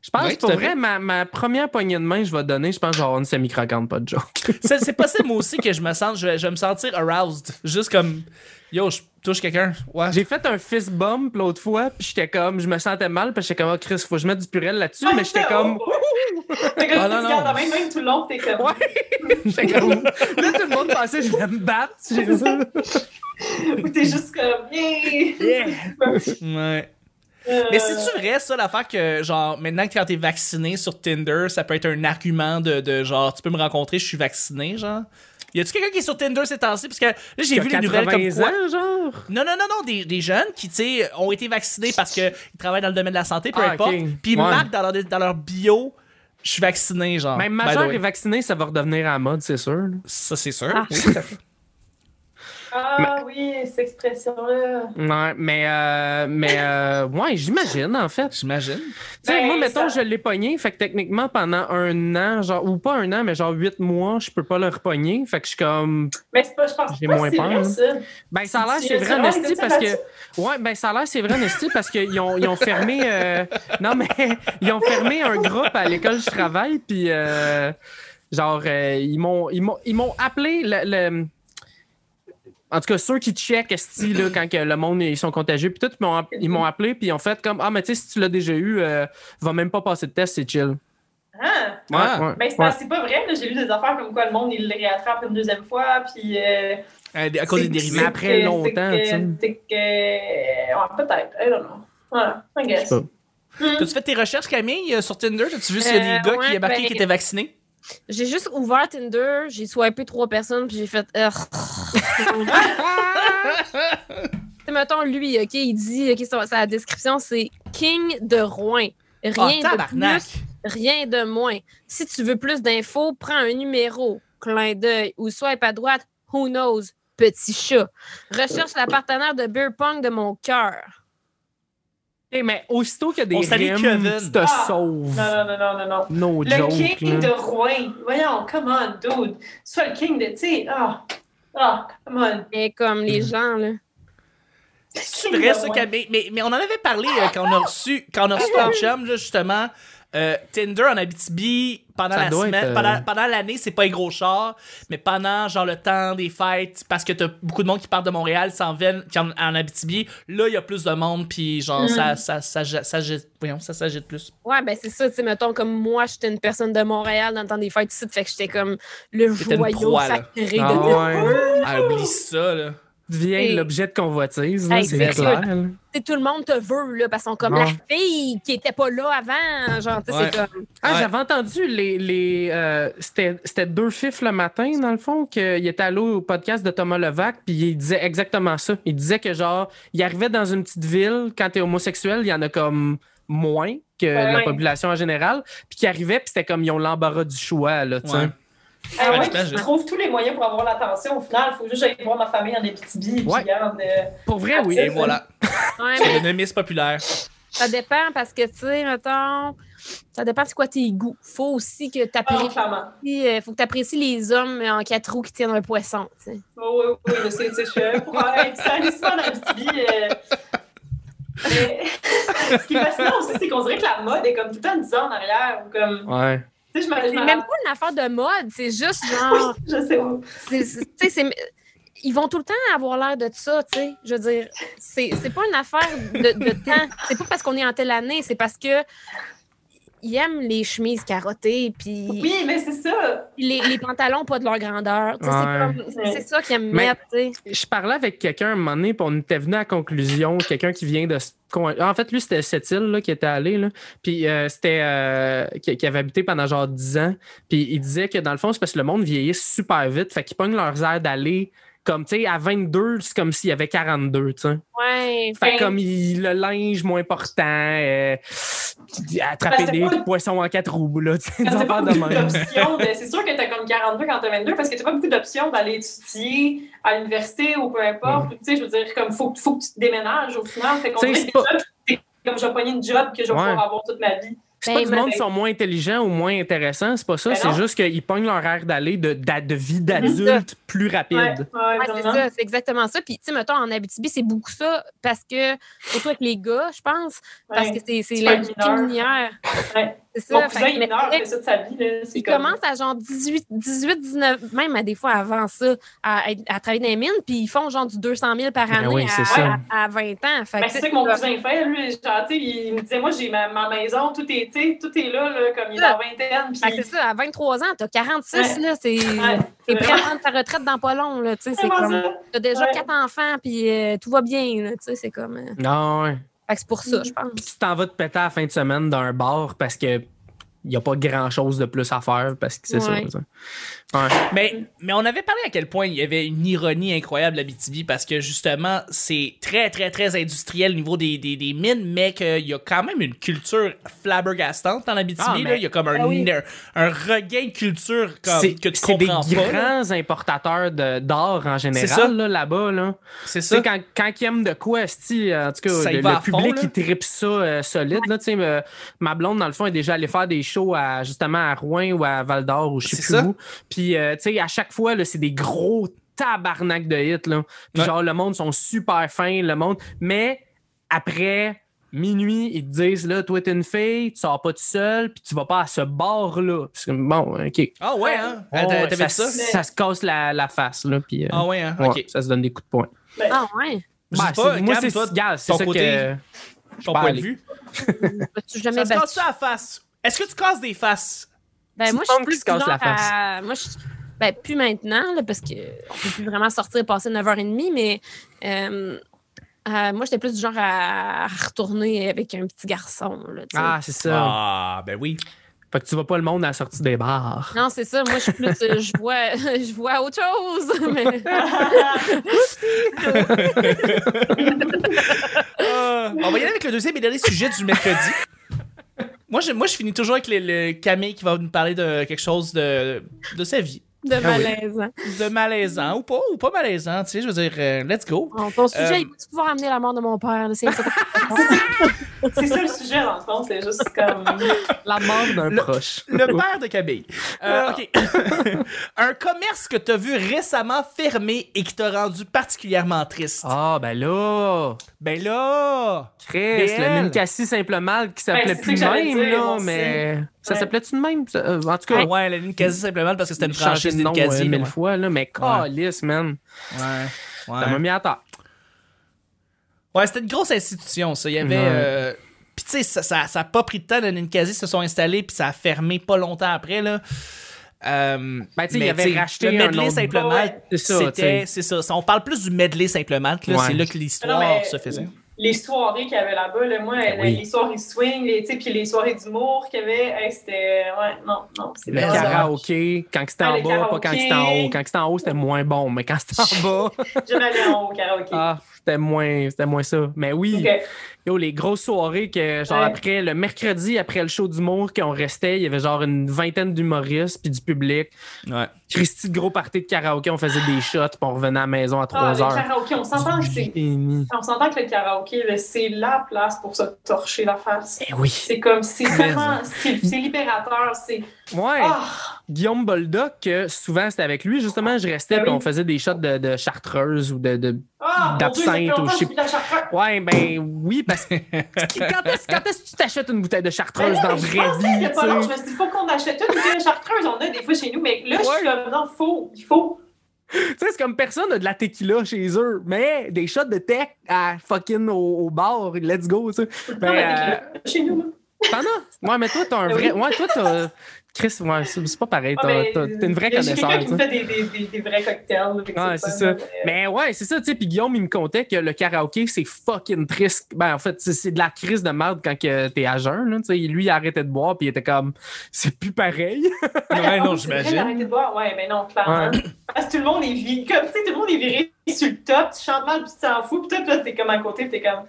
Je pense Oui, que vrai, ma, ma première poignée de main, je vais donner, je pense que je vais avoir une semi-croquante, pas de joke. C'est c'est possible, moi aussi, que je me sente, je vais, je vais me sentir aroused. Juste comme, yo, je touche quelqu'un. Ouais. J'ai fait un fist bump l'autre fois, puis j'étais comme, je me sentais mal, parce que j'étais comme, oh Chris, faut que je mette du purel là-dessus, mais j'étais comme, Fait que Ah, tu non, te non. gardes la main même tout le long, t'es comme. Ouais. j'étais comme, là, tout le monde pensait que je voulais me battre. J'ai- Ou t'es juste comme. Yeah! Ouais. Mais c'est-tu vrai, ça, l'affaire que, genre, maintenant que quand t'es vacciné sur Tinder, ça peut être un argument de, de genre, tu peux me rencontrer, je suis vacciné, genre? Y a-tu quelqu'un qui est sur Tinder ces temps-ci? Parce que là, j'ai vu les nouvelles comme 80 quoi. ans, genre? Non, non, non, non, des, des jeunes qui, tu sais, ont été vaccinés parce qu'ils travaillent dans le domaine de la santé, peu Ah, importe. Puis ils Ouais. marquent dans leur, dans leur bio, je suis vacciné, genre. Même majeur et vacciné, ça va redevenir à la mode, c'est sûr. là. Ça, c'est sûr. Ah. Oui. Ah oui, cette expression-là. Ouais, mais, euh, mais, euh, ouais, j'imagine, en fait. J'imagine. Tu sais, Ben, moi, mettons, ça- je l'ai pogné, fait que techniquement, pendant un an, genre, ou pas un an, mais genre huit mois, je peux pas le repogner. Fait que je suis comme. Mais c'est pas, je pense J'ai pas moins que c'est peur, vrai, hein. ça. Ben, ça a l'air, c'est vrai, raison parce que. Ouais, ben, ça a l'air, c'est vrai, Nesty, parce qu'ils ont, ils ont fermé. euh, Non, mais ils ont fermé un groupe à l'école où je travaille, puis. euh, Genre, euh, ils m'ont ils m'ont- ils m'ont appelé le. le- En tout cas, ceux qui checkent esti, là, quand que le monde ils sont contagieux, puis tout, ils m'ont app- ils m'ont appelé, puis ils ont fait comme Ah, mais tu sais, si tu l'as déjà eu, euh, va même pas passer de test, c'est chill. Ah! Ah. Ben, c'est pas, c'est pas vrai, là. j'ai lu des affaires comme quoi le monde, il le réattrape une deuxième fois, puis... Euh, Euh, à cause des dérivés. Mais après longtemps, c'est tu sais. que- c'est que... Ouais, peut-être, I don't know. Voilà, I guess. pas. T'as-tu fait tes recherches, Camille, euh, sur Tinder? T'as-tu vu s'il y a Euh, des gars qui ouais, est marqué ben- qui étaient vaccinés? J'ai juste ouvert Tinder, j'ai swipé trois personnes, puis j'ai fait. Sais, mettons, lui, OK, il dit, OK, sa, sa description, c'est King de Rouen. Ah, Rien de plus, rien de moins. Si tu veux plus d'infos, prends un numéro, clin d'œil, ou swipe à droite, who knows, petit chat. Recherche la partenaire de beer pong de mon cœur. Eh, mais aussitôt qu'il y a des On salue rimes, Kevin. tu te Ah. sauves. Non, non, non, non, non, non. No Le joke. king là. de Rouen. Voyons, come on, dude. Sois le king de, tu sais, ah, ah, come on. Et comme les Mm. gens, là. C'est vrai, ça. Camille. Mais, mais on en avait parlé euh, quand on a reçu, quand on a reçu ton chum, là, justement. Euh, Tinder en Abitibi, pendant Ça la semaine, être, euh, pendant, pendant l'année, c'est pas un gros char, mais pendant genre le temps des fêtes, parce que t'as beaucoup de monde qui part de Montréal, s'en viennent en, en Abitibi, là, il y a plus de monde, puis genre, Mm. ça, ça, ça, voyons, ça s'agite plus. Ouais, ben c'est ça, tu sais, mettons, comme moi, j'étais une personne de Montréal dans le temps des fêtes ici, fait que j'étais comme le joyau proie, là. sacré Ah de ouais. Ah, oublie ça, là. Devient Et- l'objet de convoitise, Hey, c'est clair. tout le monde te veut, là, parce qu'ils sont comme la fille qui était pas là avant. Genre, Ouais. c'est comme. Ah, Ouais. j'avais entendu les. les euh, c'était, c'était deux fifs le matin, dans le fond, qu'il était allé au podcast de Thomas Levac, puis il disait exactement ça. Il disait que, genre, il arrivait dans une petite ville, quand t'es homosexuel, il y en a comme moins que la population en général, puis qu'il arrivait, puis c'était comme ils ont l'embarras du choix, là, tu sais. Ah Ouais, ouais, je trouve tous les moyens pour avoir l'attention. Au final, il faut juste j'aille voir ma famille en Abitibi. Puis Ouais. regarde, euh, Pour vrai, oui. Et voilà. Ouais, C'est mais le populaire. ça dépend parce que, tu sais, mettons, ça dépend c'est quoi tes goûts. Faut aussi que tu ah, apprécies. clairement. faut que apprécies les hommes en quatre roues qui tiennent un poisson. Oui, oui, oui, je sais, tu sais, je suis pour être salissement en Abitibi. euh, mais ce qui est fascinant aussi, c'est qu'on dirait que la mode est comme tout le temps 10 ans en arrière. Ou comme, Ouais. Sais, je C'est me même pas une affaire de mode, c'est juste genre. Je sais où. c'est- c'est- ils vont tout le temps avoir l'air de ça, tu sais. Je veux dire, c'est c'est pas une affaire de, de temps. C'est pas parce qu'on est en telle année, c'est parce que ils aiment les chemises carottées, puis Oui, mais c'est ça. les, les pantalons pas de leur grandeur. C'est Ouais. comme- C'est ça qu'ils aiment Mais- mettre. Je parlais avec quelqu'un un moment donné, puis on était venu à la conclusion, quelqu'un qui vient de. ce coin- En fait, lui, c'était cette île là, qui était allé, là. Puis euh, c'était. euh, qui, qui avait habité pendant genre 10 ans. Puis il disait que dans le fond, c'est parce que le monde vieillit super vite. Fait qu'ils pognent leurs airs d'aller. Comme, tu sais, à 22, c'est comme s'il y avait 42, tu sais. Ouais. Fait Ben- comme il, le linge moins important, euh, attraper Ben, des pas- poissons en quatre roues, là, tu sais, des T'as pas de même. de- C'est sûr que t'as comme 42 quand t'as 22 parce que t'as pas beaucoup d'options d'aller étudier à l'université ou peu importe. Tu sais, je veux dire, comme faut, faut que tu te déménages au final. Fait qu'on comme je vais pogner une job que je vais pouvoir avoir toute ma vie. C'est Ben, pas du ben, monde qui sont moins intelligents ou moins intéressants, c'est pas ça. Ben c'est juste qu'ils pognent leur air d'aller de, vie d'adulte plus rapide. Ouais, ouais, Ouais, c'est ça, c'est exactement ça. Puis, tu sais, mettons, en Abitibi, c'est beaucoup ça parce que, surtout avec les gars, je pense, parce que c'est la peux vie C'est Mon ça. cousin, Fait que- il mais meurt, c'est fait ça de sa vie. Là. Il comme... commence à genre 18, 18, 19, même à des fois avant ça, à, à travailler dans les mines, puis ils font genre du 200 000 par Ben année oui, à, c'est ça. à, à 20 ans. Fait Ben, c'est tu ça sais, que mon cousin fait, lui. Genre, tu sais, il me disait, moi, j'ai ma, ma maison, tout est, tout est là, là, comme il est dans la vingtaine. c'est ça, à 23 ans, t'as 46, Ouais. là, c'est Ouais, t'es prêt à vraiment. prendre ta retraite dans pas long, là, tu sais, c'est comme, t'as déjà Ouais. quatre enfants, puis euh, tout va bien, là, tu sais, c'est comme, euh, Non, ouais. Fait que c'est pour ça, je Puis pense. tu t'en vas te péter à la fin de semaine dans un bar parce que il n'y a pas grand chose de plus à faire parce que c'est Ouais. ça. ça. Ouais. Mais, mais on avait parlé à quel point il y avait une ironie incroyable à BTB parce que justement, c'est très, très, très industriel au niveau des, des, des mines, mais qu'il y a quand même une culture flabbergastante dans la BTB. Ah, mais- Il y a comme un, Ah oui. un, un regain de culture comme, C'est que tu c'est des là. grands importateurs de- d'art en général là, là-bas. Là. C'est Tu ça. sais, quand, quand ils aiment de quoi, esti, en tout cas, Ça le, fond, public, là. il tripe ça euh, solide. Là, me- ma blonde, dans le fond, est déjà allée faire des shows à, justement à Rouen ou à Val d'Or ou je sais plus ça. où. Puis, euh, tu sais, à chaque fois, là, c'est des gros tabarnak de hits. Là. Puis, Ouais. genre, le monde sont super fins, le monde. Mais après minuit, ils te disent, là, toi, t'es une fille, tu sors pas tout seul, puis tu vas pas à ce bar-là. Bon, OK. Ah ouais, hein? Oh, Ah, ça, dit ça? ça? se casse la, la face, là. Puis, euh, Ah ouais, hein? ouais, Ok. ça se donne des coups de poing. Ah ouais, Je Ben, sais pas, c'est- moi, c'est toi, regarde, c'est ton ça côté, que. ton pas point de vue. jamais Ça se casse ça à la face. Est-ce que tu casses des faces? Ben, Tu moi, je suis plus se casse la genre à- Moi, je... Ben, plus maintenant, là, parce qu'on peut plus vraiment sortir passer 9h30, mais euh, euh, moi, j'étais plus du genre à retourner avec un petit garçon. Là. Ah, c'est ça. Ah, ben oui. Fait que tu vas pas le monde à la sortie des bars. Non, c'est ça. Moi, je suis plus. euh, je, vois, je vois autre chose. Mais... Ah, on va y aller avec le deuxième et dernier sujet du mercredi. Moi je, moi, je finis toujours avec le, le Camille qui va nous parler de quelque chose de, de sa vie. de oui. malaise. De malaisant ou pas, ou pas malaisant, tu sais, je veux dire, euh, let's go. Bon, ton sujet, Euh, il va-tu pouvoir amener la mort de mon père? C'est ça. c'est ça le sujet, dans le fond. C'est juste comme. La mort d'un Le- proche. Le père de Camille. Euh, OK. Un commerce que tu as vu récemment fermé et qui t'a rendu particulièrement triste. Ah, ben là. Ben là! Chris, le Ninkasi Simple Mal qui s'appelait Ben, plus même, dire, là, mais. Ça Ouais. s'appelait-tu de même? ça? Euh, en tout cas, Ouais, la ligne quasi simplement parce que c'était une franchise de nom quasi. euh, mille fois, là, mais calice, man. Ouais. Ça m'a Ouais. mis à terre. Ouais, c'était une grosse institution, ça. Il y avait. Ouais. euh, Puis, tu sais, ça, ça, ça a pas pris de temps. Les Ninkasi se sont installés, puis ça a fermé pas longtemps après, là. Euh, Ben, tu sais, il mais, avait tu sais, racheté le medley simplement. Ouais, c'est ça, C'était, c'est ça. On parle plus du medley simplement. Là, Ouais. C'est là que l'histoire mais- se faisait. les soirées qu'il y avait là-bas, là, moi, Ben les- oui. les soirées swing, les, tu sais, puis les soirées d'humour qu'il y avait, hey, c'était. Ouais, non, non, c'est Le karaoké, quand c'était Ah, en les bas, pas quand c'était en haut. Quand c'était en haut, c'était moins bon, mais quand c'était en bas, dommage. J'aime aller en haut au karaoké. ah, c'était moins, c'était moins ça. Mais oui, yo, les grosses soirées que, genre, Ouais. après le mercredi, après le show d'humour, qu'on restait, il y avait genre une vingtaine d'humoristes puis du public. Ouais. Christy, de gros party de karaoké, on faisait des shots, puis on revenait à la maison à Ah, 3 le heures. karaoké, on s'entend que c'est. On s'entend que le karaoké, c'est la place pour se torcher la face. Eh oui. C'est comme, c'est c'est c'est libérateur, c'est. Ouais. Ah! Guillaume Boldoc, que souvent c'était avec lui, justement, je restais, Ah puis oui. on faisait des shots de, de chartreuse ou de. de... Ah! Dieu, D'absinthe ou je sais. Ouais, ben oui, parce que. quand est-ce quand est-ce que tu t'achètes une bouteille de chartreuse là, dans vraie vie? a je me suis dit, il faut qu'on achète une bouteille de chartreuse. On a des fois chez nous, mais là, je suis comme, non, faut, il faut. Tu sais, c'est comme personne n'a de la tequila chez eux, mais des shots de tech à fucking au, au bar, let's go, tu sais. Ben, euh. Chez nous, là. T'en as? Ouais, mais toi, t'as un Ben vrai. Ouais, toi, t'as. Chris, ouais, c'est pas pareil. Ah, T'as ben, t'es une vraie il quelqu'un qui sais. fait des, des, des, des vrais cocktails. Ouais, c'est ça. là, mais- Mais ouais, c'est ça, tu sais. Puis Guillaume, il me contait que le karaoké, c'est fucking triste. Ben, en fait, c'est- de la crise de merde quand que t'es à jeun. là, tu sais. Lui, il arrêtait de boire, puis il était comme, c'est plus pareil. Ouais, Ah, non, j'imagine. arrêtez de boire. Ouais, mais non, clairement. Parce que tout le monde est viré. Comme, tu sais, tout le monde est viré sur le top. Tu chantes mal, puis tu t'en fous. Puis toi, là, t'es comme à côté, puis t'es comme.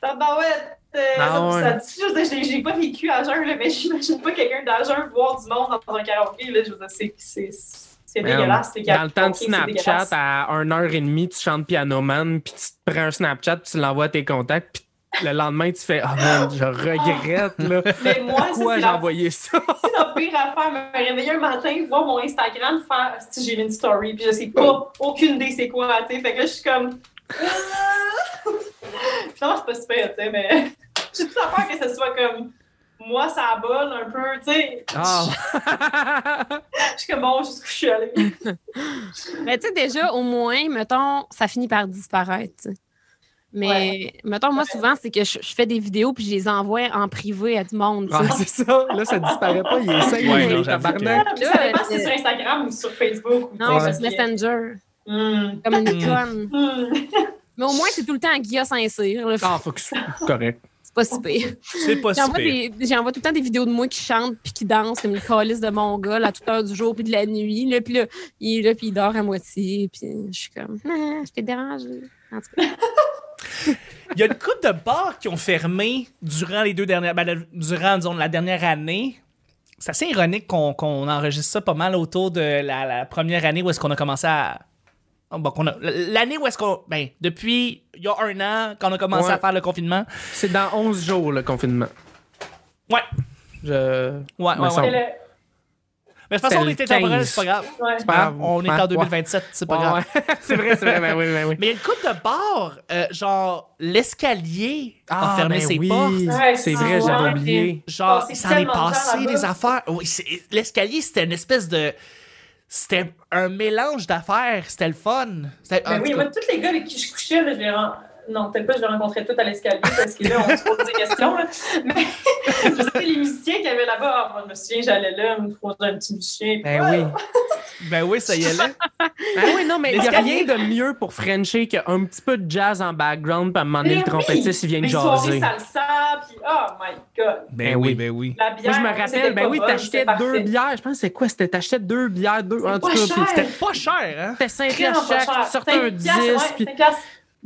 Tabarouette! Euh, Ah ça, ouais. ça dit juste, j'ai- pas vécu à jeun, mais j'imagine pas quelqu'un d'à jeun boire du monde dans un karaoké. Là, je veux dire, c'est- c'est dégueulasse. Dans le temps de Snapchat, à 1h30, tu chantes Piano Man, puis tu te prends un Snapchat, puis tu l'envoies à tes contacts, puis le lendemain, tu fais Ah, man, je regrette, là. Mais moi, Pourquoi j'ai la envoyé ça? C'est la pire affaire, me réveiller un matin, voir mon Instagram, faire si j'ai mis une story, puis je sais pas, aucune idée c'est quoi, tu sais. Fait que là, je suis comme. Finalement, c'est pas super, tu sais, mais j'ai tout à peur que ce soit comme. Moi, ça abonne un peu, tu sais. Ah. Je suis comme bon, jusqu'où je suis allée. Mais tu sais, déjà, au moins, mettons, ça finit par disparaître. Mais, mettons, moi, Ouais. souvent, c'est que je, je fais des vidéos puis je les envoie en privé à du monde. Ah, c'est ça. Là, ça disparaît pas. Il est safe, Ouais, non, tabarnak. Mais ça dépend si c'est sur Instagram ou sur Facebook. ou, Non, que- Messenger, Hmm. comme une Mm. conne. Hmm. Mais au moins, c'est tout le temps à Guilla Saint-Cyr. Ah, faut que ce soit correct. C'est pas si pire. C'est pas J'envoie super. des- J'envoie tout le temps des vidéos de moi qui chante puis qui danse comme une calice de mon gars à toute heure du jour puis de la nuit. Là, puis là, il est là puis il dort à moitié. Puis je suis comme, ah, je t'ai dérangé. En tout cas, Il y a une couple de bars qui ont fermé durant les deux dernières. Ben, durant, disons, la dernière année. C'est assez ironique qu'on qu'on enregistre ça pas mal autour de la, la première année où est-ce qu'on a commencé à. Bon, qu'on a- L'année où est-ce qu'on. Ben, depuis il y a un an, quand on a commencé Ouais. à faire le confinement. C'est dans 11 jours, le confinement. Ouais. Je... Ouais, ouais. C'est le- Mais de toute façon, on C'est était temporaire, 15. c'est pas grave. ouais. pas grave. On est en ouais. 2027, c'est pas Ouais, grave. ouais. c'est vrai, c'est vrai. Ben oui, ben oui. Mais il y a une couple de bars, euh, genre l'escalier a fermé ben ses oui. portes. Ouais, C'est c'est vrai, ça. j'avais oublié. Genre, Oh, c'est il s'en est passé des affaires. Oui, c'est- l'escalier, c'était une espèce de. C'était un mélange d'affaires. C'était le fun. C'était- en Ben oui, moi, tous les gars avec qui je couchais, là, je les ren- Non, peut-être pas, je les rencontrais tous à l'escalier parce que là, on se pose des questions. Là. Mais je sais, les musiciens qu'il y avait là-bas, ah, moi, je me souviens, j'allais là, me poser un petit musicien. Ben oui. ben oui, ça y est là. Ah oui, non, mais il n'y a rien de mieux pour Frencher qu'un petit peu de jazz en background, puis à un moment donné, le trompettiste, il vient de jaser. salsa, puis oh my God. Ben oui, ben oui. La Moi, bière, je me rappelle, ben oui, t'achetais deux parfait. bières. Je pense que c'est quoi? C'était t'achetais deux bières, deux. En tout pas cas, c'était pas cher, hein? c'était 5 Vraiment piastres chaque. Tu sortais un piastres, 10,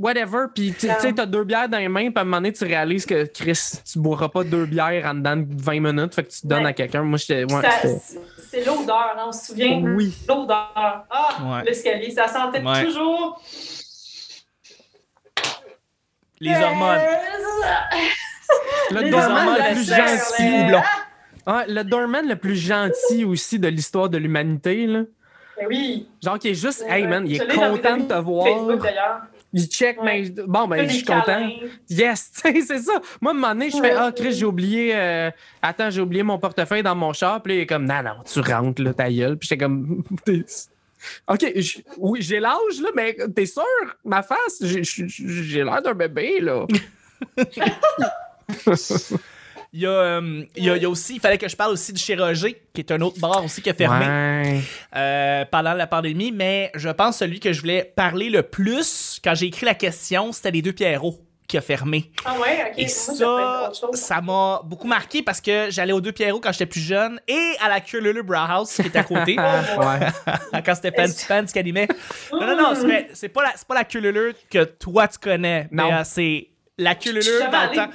whatever. Puis tu sais, t'as deux bières dans les mains, puis à un moment donné, tu réalises que Chris, tu boiras pas deux bières en dedans de 20 minutes, fait que tu te donnes Ouais. à quelqu'un. Moi, j'étais. Ouais, c'est- l'odeur, hein, on se souvient. Oui. L'odeur. Ah, Ouais. l'escalier, ça sentait Ouais. toujours. Les hormones. Le hormones, le plus gentil. les-. Ah, le doorman le plus gentil aussi de l'histoire de l'humanité, là. Ben oui. Genre qui est juste, hey man, il est content de te voir. Facebook d'ailleurs. Il check, Ouais. mais bon, ben, je suis content. câlins. Yes, tu sais, c'est ça. Moi, à un moment donné, je fais. Ah, Chris, j'ai oublié. euh, Attends, j'ai oublié mon portefeuille dans mon char. Puis là, il est comme Non, non, tu rentres, là, ta gueule. Puis j'étais comme OK, oui, j'ai l'âge, là, mais t'es sûr, ma face, j'ai l'air d'un bébé, là. Il y, a, euh, il, y a, il y a aussi, il fallait que je parle aussi de chez Roger, qui est un autre bar aussi qui a fermé Ouais. euh, pendant la pandémie, mais je pense celui que je voulais parler le plus quand j'ai écrit la question, c'était les deux Pierrots qui a fermé. Ah ouais, ok. Et ça, ça m'a beaucoup marqué parce que j'allais aux deux Pierrots quand j'étais plus jeune et à la Cululu Brauhaus qui est à côté. ouais. quand c'était Fancy Pants qui animait. Non, non, non, c'est- c'est pas la, c'est pas la que toi tu connais. Non. Mais euh, c'est la jamais dans le temps.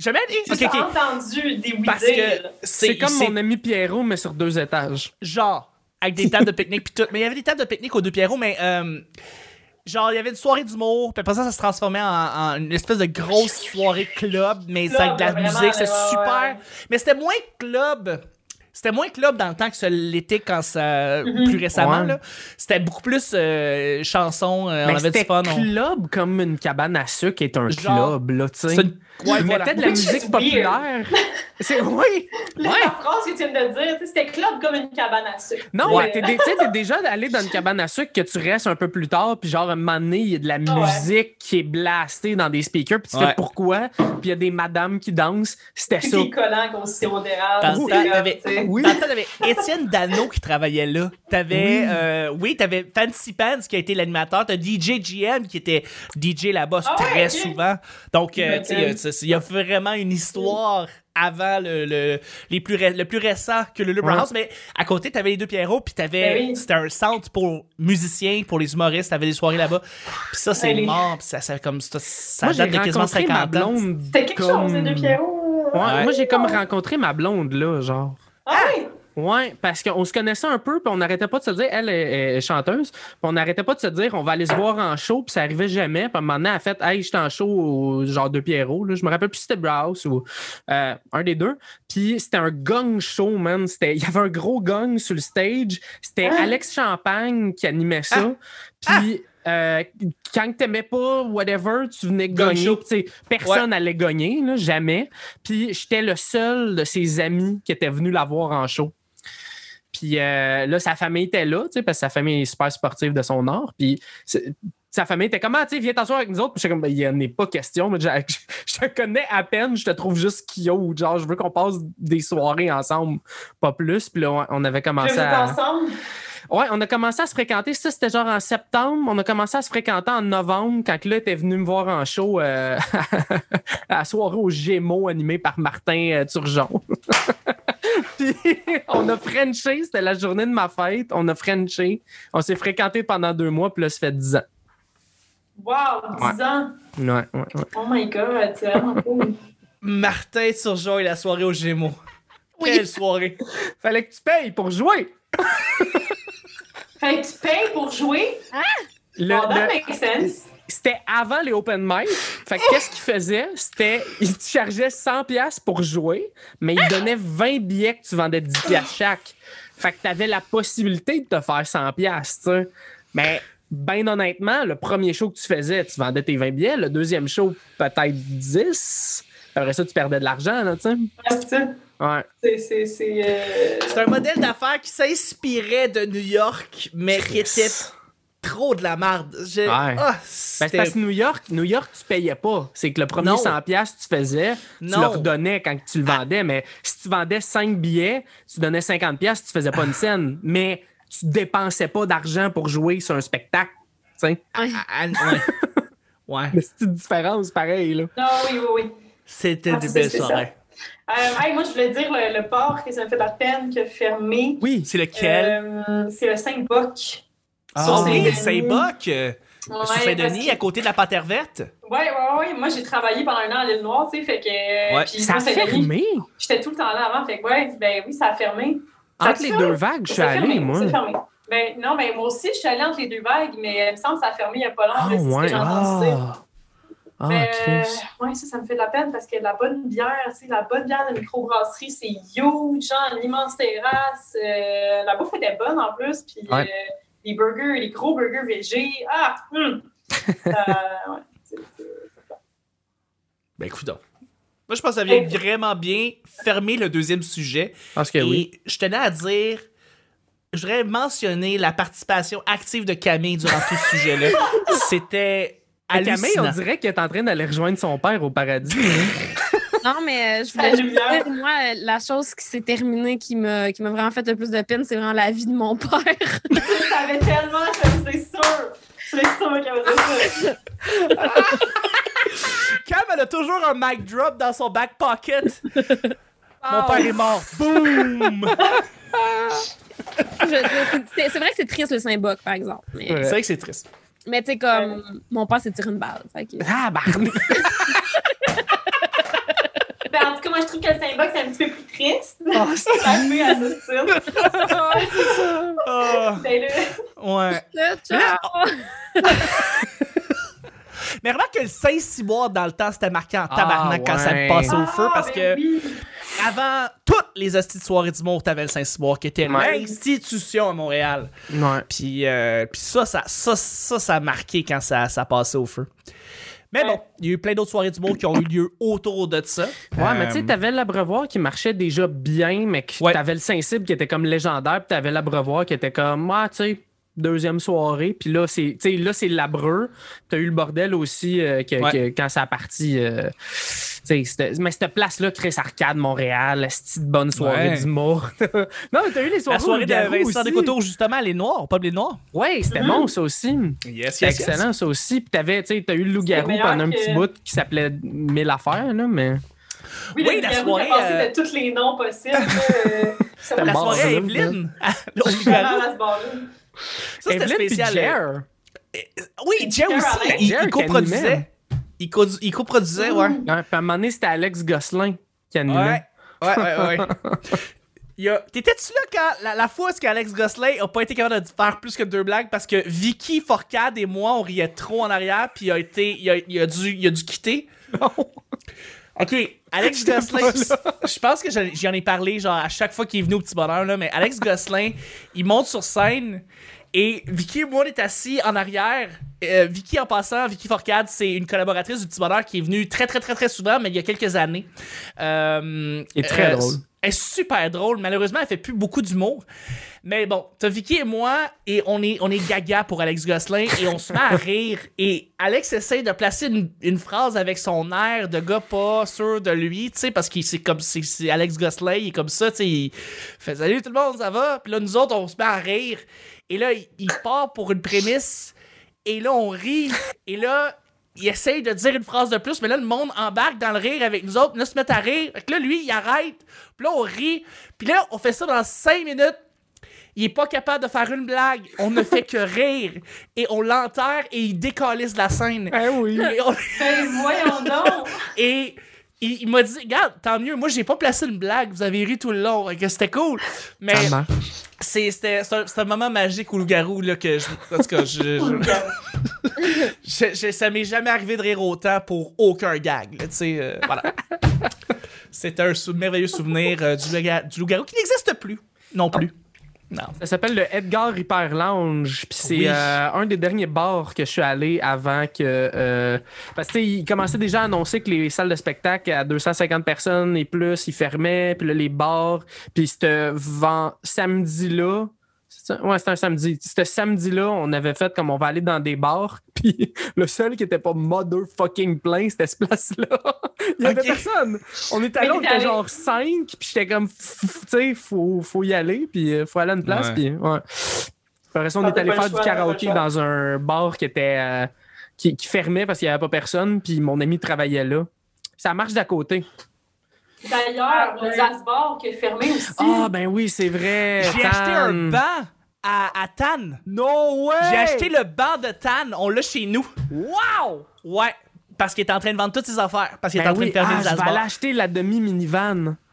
Jamais allé? Juste Ok, ok. entendu des oui Parce que C'est comme mon ami Pierrot, mais sur deux étages. genre avec des tables de pique-nique puis tout. Mais il y avait des tables de pique-nique aux deux Pierrots, mais euh, genre il y avait une soirée d'humour, puis après ça ça se transformait en, en une espèce de grosse soirée club, mais avec de la vraiment, musique, c'est super. ouais. Mais c'était moins club. C'était moins club dans le temps que ça l'était quand ça Mm-hmm. plus récemment Ouais. là. C'était beaucoup plus euh, chansons, euh, on Mais avait du c'était fun. on- club comme une cabane à sucre est un Genre, club, là, tu sais. C'est une- ouais, voilà. mettais de la Which musique populaire. C'est oui. La Ouais. phrase que tu viens de dire, c'était club comme une cabane à sucre. Non, Ouais. t'es, t'es déjà allé dans une cabane à sucre que tu restes un peu plus tard, puis genre, un moment donné, il y a de la ouais. musique qui est blastée dans des speakers, puis tu Ouais. fais pourquoi, puis il y a des madames qui dansent. C'était Puis ça. des collants qu'on sirop d'érable. t'avais-. Oui. T'avais Étienne Dano qui travaillait là. T'avais, Oui. euh, oui, t'avais Fancy Pants qui a été l'animateur. T'as DJ GM qui était DJ là-bas Ah très souvent. Donc, euh, tu sais, il y a vraiment une histoire avant le, le, les plus ré- le plus récent que le Libre Ouais. House. Mais à côté, t'avais les deux Pierrots, puis t'avais, Ben oui. c'était un centre pour musiciens, pour les humoristes. T'avais des soirées là-bas. Puis ça, c'est mort. Puis ça, ça, comme, ça, ça Moi, j'ai date de quasiment rencontré 50 ma ans. blonde. C'était quelque comme- chose, les deux Pierrot. Ouais, Ouais. Moi, j'ai comme rencontré ma blonde, là, genre. Ah oui? Ouais, parce qu'on se connaissait un peu, puis on n'arrêtait pas de se dire, elle est, est chanteuse, puis on n'arrêtait pas de se dire, on va aller se voir en show, puis ça arrivait jamais. Puis à un moment donné, elle a fait, hey, j'étais en show genre de Pierrot, là. je me rappelle plus si c'était Browse ou euh, un des deux. Puis c'était un gong show, man. Il y avait un gros gong sur le stage. C'était Ah. Alex Champagne qui animait ça. Puis. euh, quand t'aimais pas, whatever, tu venais gagner. Personne allait gagner, là, jamais. Puis j'étais le seul de ses amis qui était venu la voir en show. Puis euh, là, sa famille était là, tu sais, parce que sa famille est super sportive de son art. Puis sa famille était comme, ah, tu sais, viens t'asseoir avec nous autres. Puis comme, Ben, il n'y en est pas question. Mais je, je te connais à peine, je te trouve juste cute. Genre, je veux qu'on passe des soirées ensemble, pas plus. Puis là, on- avait commencé à. ensemble? Ouais, on a commencé à se fréquenter. Ça, c'était genre en septembre. On a commencé à se fréquenter en novembre quand là, était venu me voir en show euh, à la soirée aux Gémeaux animée par Martin euh, Turgeon. Puis on a Frenché. C'était la journée de ma fête. On a Frenché. On s'est fréquenté pendant deux mois. Puis là, ça fait dix ans. Wow, 10 Ouais. ans? Ouais, ouais, ouais. Oh my god, c'est vraiment cool. Martin Turgeon et la soirée aux Gémeaux. Oui. Quelle soirée. Fallait que tu payes pour jouer. Fait que tu payes pour jouer? Le- that le- makes sense. C'était avant les open mic. Fait que qu'est-ce qu'il faisait? C'était, il te chargeait 100 pièces pour jouer, mais il donnait 20 billets que tu vendais 10 pièces chaque. Fait que t'avais la possibilité de te faire 100 pièces. Mais ben honnêtement, le premier show que tu faisais, tu vendais tes 20 billets. Le deuxième show, peut-être 10. Après ça, tu perdais de l'argent, là, tu sais. Ouais, c'est ça. Ouais. C'est. C'est. C'est. euh, C'est un modèle d'affaires qui s'inspirait de New York, mais qui était trop de la merde. Je- Ah, Ben, parce que New York, New York, tu payais pas. C'est que le premier Non. 100 pièces tu faisais, tu leur donnais quand tu le vendais. Mais si tu vendais 5 billets, tu donnais 50 pièces, tu faisais pas une scène. Mais tu dépensais pas d'argent pour jouer sur un spectacle. tu sais. Ouais. Ah, ah, ouais. c'est une différence pareil là. Non, oui, oui, oui. C'était Ah, des c'est- Euh, hey, moi, je voulais dire le, le port que ça me fait de la peine qui a fermé. Oui. C'est lequel? Euh, c'est le Saint-Boc. Ah oui, Saint-Denis. Saint-Boc, euh, Ouais, sur Saint-Denis, à côté de la Panthère verte. que- Ouais, ouais, ouais. Moi, j'ai travaillé pendant un an à l'île Noire, tu sais, fait que. Ouais. puis Ça a fermé? J'étais tout le temps là avant, fait que, ouais, ben oui, ça a fermé. Ça Entre les fermé. deux vagues, je suis C'est fermé, allé, moi. Fermé. Ben, non, mais moi aussi, je suis allée entre les deux vagues, mais il me semble que ça a fermé il n'y a pas longtemps. Ah que ouais. Ah. Euh, ouais, ça, ça me fait de la peine parce que la bonne bière, tu sais, la bonne bière de microbrasserie, c'est huge, genre, une immense terrasse. euh, la bouffe était bonne en plus, puis Ouais. euh, les burgers, les gros burgers végés. Ah! hum. Euh, ouais, c'est- c'est- Ben, écoute donc. Moi, je pense que ça vient vraiment bien fermer le deuxième sujet. Parce que Et oui. je tenais à dire, je voudrais mentionner la participation active de Camille durant tout ce sujet-là. C'était Mais Camille, hallucinant. on dirait qu'elle est en train d'aller rejoindre son père au paradis. hein. Non, mais euh, je voulais juste dire, moi, euh, la chose qui s'est terminée qui m'a qui m'a vraiment fait le plus de peine, c'est vraiment la vie de mon père. Je savais tellement, c'est sûr. C'est sûr qu'elle dire ça. Cam, elle a toujours un mic drop dans son back pocket. Mon père est mort. Boum! C'est vrai que c'est triste le Saint-Boc, par exemple. Mais. C'est vrai que c'est triste. Mais tu sais, comme mon père s'est tiré une balle. Fait que- Ah. Ben, en tout cas, moi, je trouve que le Saint-Box, c'est un petit peu plus triste. Oh, C'est un peu à ce style. Ah, Ben, là, ouais. Ciao! Mais remarque que le Saint-Cyboire, dans le temps, c'était marqué en Ah, tabarnak quand ça passait au feu Ah, parce ben que oui. Avant toutes les hosties de soirée du monde, t'avais le Saint-Cyboire qui était Ouais. l'institution à Montréal. Ouais. Puis, euh, puis ça, ça, ça, ça, ça a marqué quand ça, ça passait au feu. Mais bon, il y a eu plein d'autres soirées du monde qui ont eu lieu autour de ça. Ouais, mais tu sais, t'avais l'abreuvoir qui marchait déjà bien, mais que Ouais. t'avais le Saint-Cybe qui était comme légendaire, puis t'avais l'abreuvoir qui était comme, ah, tu sais, deuxième soirée, puis là, c'est, tu sais, là, c'est l'abreu. T'as eu le bordel aussi euh, que- Ouais. que- quand ça a parti. euh, tu sais, c'était- mais cette place-là, Chris Arcade, Montréal, la petite bonne soirée Ouais. d'humour. non, mais t'as eu les soirées La soirée de Vincent aussi. Descoteaux, justement, les Noirs, pas les Noirs. Ouais, c'était Mhm. bon, ça aussi. Yes, C'était excellent, ça aussi. Puis t'avais, tu sais, t'as eu le loup-garou pendant un petit bout qui s'appelait Mille affaires, là, mais. Oui, Oui, la soirée, euh, de tous les noms possibles. euh, La soirée à Evelyne. Ça, c'était spécial. Jer. Oui, Jer aussi. Il, Jer il coproduisait. Il, co- il coproduisait, ouais. Ouais, puis à un moment donné, c'était Alex Gosselin qui animait. Ouais, ouais, ouais, ouais. Il y a- T'étais-tu là quand la, la fois où Alex Gosselin a pas été capable de faire plus que deux blagues parce que Vicky Forcade et moi on riait trop en arrière puis il a été il a, il a dû il a dû quitter? Ok, Alex Gosselin, je pense que j'en ai parlé genre à chaque fois qu'il est venu au petit bonheur là, mais Alex Gosselin, il monte sur scène et Vicky et moi on est assis en arrière. Euh, Vicky en passant, Vicky Forcade, c'est une collaboratrice du petit bonheur qui est venue très très très très souvent, mais il y a quelques années. Euh, Elle est très drôle. Elle est super drôle. Malheureusement, elle fait plus beaucoup d'humour. Mais bon, t'as Vicky et moi, et on est, on est gaga pour Alex Gosselin, et on se met à rire. Et Alex essaye de placer une, phrase avec son air de gars pas sûr de lui, tu sais, parce que c'est comme c'est Alex Gosselin, il est comme ça, tu sais, il fait salut tout le monde, ça va? Puis là, nous autres, on se met à rire. Et là, il, part pour une prémisse, et là, on rit, et là, il essaye de dire une phrase de plus, mais là, le monde embarque dans le rire avec nous autres. Là, se met à rire. Fait que là, lui, il arrête. Puis là, on rit. Puis là, on fait ça dans cinq minutes. Il est pas capable de faire une blague. On ne fait que rire. Et on l'enterre et il décalisse la scène. Eh oui. Et, on- Ben, voyons donc! et il, il m'a dit, regarde, tant mieux. Moi, j'ai pas placé une blague. Vous avez ri tout le long. Que c'était cool. Mais c'est c'était- c'est un, c'est un moment magique au loup-garou, là, que je. En tout cas, je. je- je- je- ça m'est jamais arrivé de rire autant pour aucun gag, là, tu sais. euh, voilà. C'était un sou- merveilleux souvenir euh, du, loup- du loup-garou qui n'existe plus. Non plus. Non. Ça s'appelle le Edgar Hyper Lounge. Puis c'est Oui. euh, un des derniers bars que je suis allé avant que. euh, parce que tu sais, il commençait déjà à annoncer que les salles de spectacle à 250 personnes et plus, ils fermaient. Puis là, les bars. Puis c'était vent- samedi-là. Ouais, c'était un samedi. C'était samedi-là, on avait fait comme on va aller dans des bars. Puis le seul qui était pas motherfucking plein, c'était ce place-là. Il y avait personne. On était allé, Mais on était genre 5, puis j'étais comme, tu sais, faut, faut y aller, puis euh, faut aller à une place, Ouais. puis ouais. Après ça, on Ah, est allé le faire choix, du le karaoké dans un bar qui était euh, qui, qui fermait parce qu'il n'y avait pas personne, puis mon ami travaillait là. Ça marche d'à côté. D'ailleurs, le Zasbar qui est fermé aussi. Ah, ben oui, c'est vrai. J'ai acheté un banc à, à Tan. No way! J'ai acheté le banc de Tan. On l'a chez nous. Wow! Ouais. Parce qu'il est en train de vendre toutes ses affaires. Parce qu'il est Ben en train oui, de fermer ah, le je vais Zasbar. aller acheter la demi-minivan.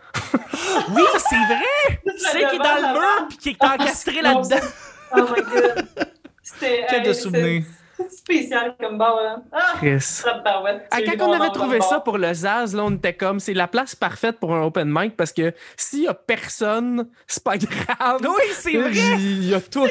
Oui, c'est vrai! C'est qui est dans le mur puis qui est encastré Non, là-dedans. Oh my god. C'était. Quel de hey, souvenirs. C'est spécial comme bar, là. Ah! Chris. tabarouette, Ah, quand on avait trouvé ça bar. pour le Zaz, là, on était comme, c'est la place parfaite pour un open mic parce que s'il y a personne, c'est pas grave. Oui, c'est vrai! Il y a tout.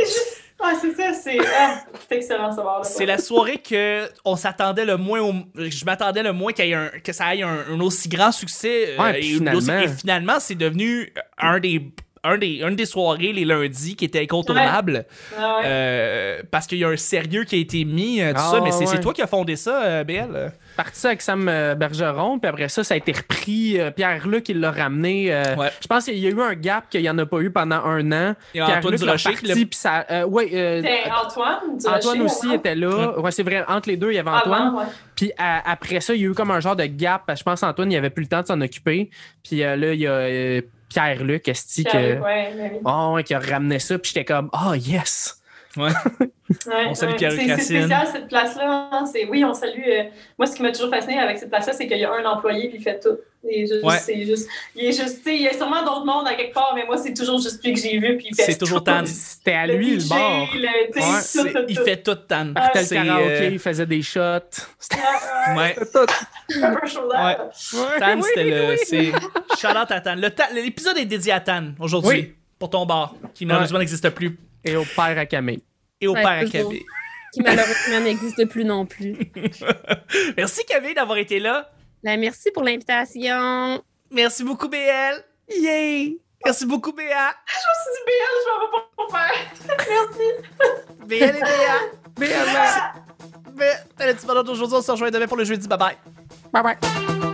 Ah, c'est ça, c'est. Ah, c'est excellent ce. C'est la soirée que on s'attendait le moins au- je m'attendais le moins qu'il y ait un- que ça ait un, un aussi grand succès euh, Ouais, et, aussi- finalement. et finalement c'est devenu un des un des, une des soirées les lundis qui était incontournable Ah ouais. euh, parce qu'il y a un sérieux qui a été mis euh, tout Ah, ça mais c'est ouais. toi qui as fondé ça euh, BL parti ça avec Sam Bergeron, puis après ça, ça a été repris. Pierre-Luc, il l'a ramené. euh, Ouais. Je pense qu'il y a eu un gap qu'il n'y en a pas eu pendant un an. Il y a Antoine Pierre-Luc l'a reparti, l'a- puis ça. euh, ouais, euh, C'était Antoine. Antoine aussi était là. Ouais, c'est vrai. Entre les deux, il y avait Antoine. Avant, ouais. Puis à- après ça, il y a eu comme un genre de gap. parce que Je pense qu'Antoine, il avait plus le temps de s'en occuper. Puis euh, là, il y a euh, Pierre-Luc, Esti, que... Pierre-Luc, ouais, oui. Oh, ouais, qui a ramené ça. Puis j'étais comme, oh yes! Ouais Ouais, On salue ouais. Pierre-Luc C'est- spécial cette place-là. hein. C'est oui, on salue. euh, Moi, ce qui m'a toujours fasciné avec cette place-là, c'est qu'il y a un employé puis il fait tout. Il est juste, Ouais. c'est juste, il est juste, il y a sûrement d'autres mondes à quelque part, mais moi, c'est toujours juste lui que j'ai vu puis il fait C'est toujours tout. Tan. C'était à lui, le DJ, tout, tout, il fait tout Tan Ah, C'était le karaoké, euh, il faisait des shots. C'était Ouais. Tan Oui, c'était le oui. c'est shout out à Tan l'épisode est dédié à Tan aujourd'hui Oui. pour ton bar qui malheureusement n'existe plus Et au père à Camille. et au Ouais, père à. Camille Qui malheureusement n'existe plus non plus. merci Camille d'avoir été là Ben, merci pour l'invitation. Merci beaucoup, BL. Yay! Merci beaucoup, BA. Je me suis dit, BL, je m'en vais pas pour faire. Merci. BL et BA. BL, BL. Le petit bonheur d'aujourd'hui, on se rejoint demain pour le jeudi. Bye bye. Bye bye.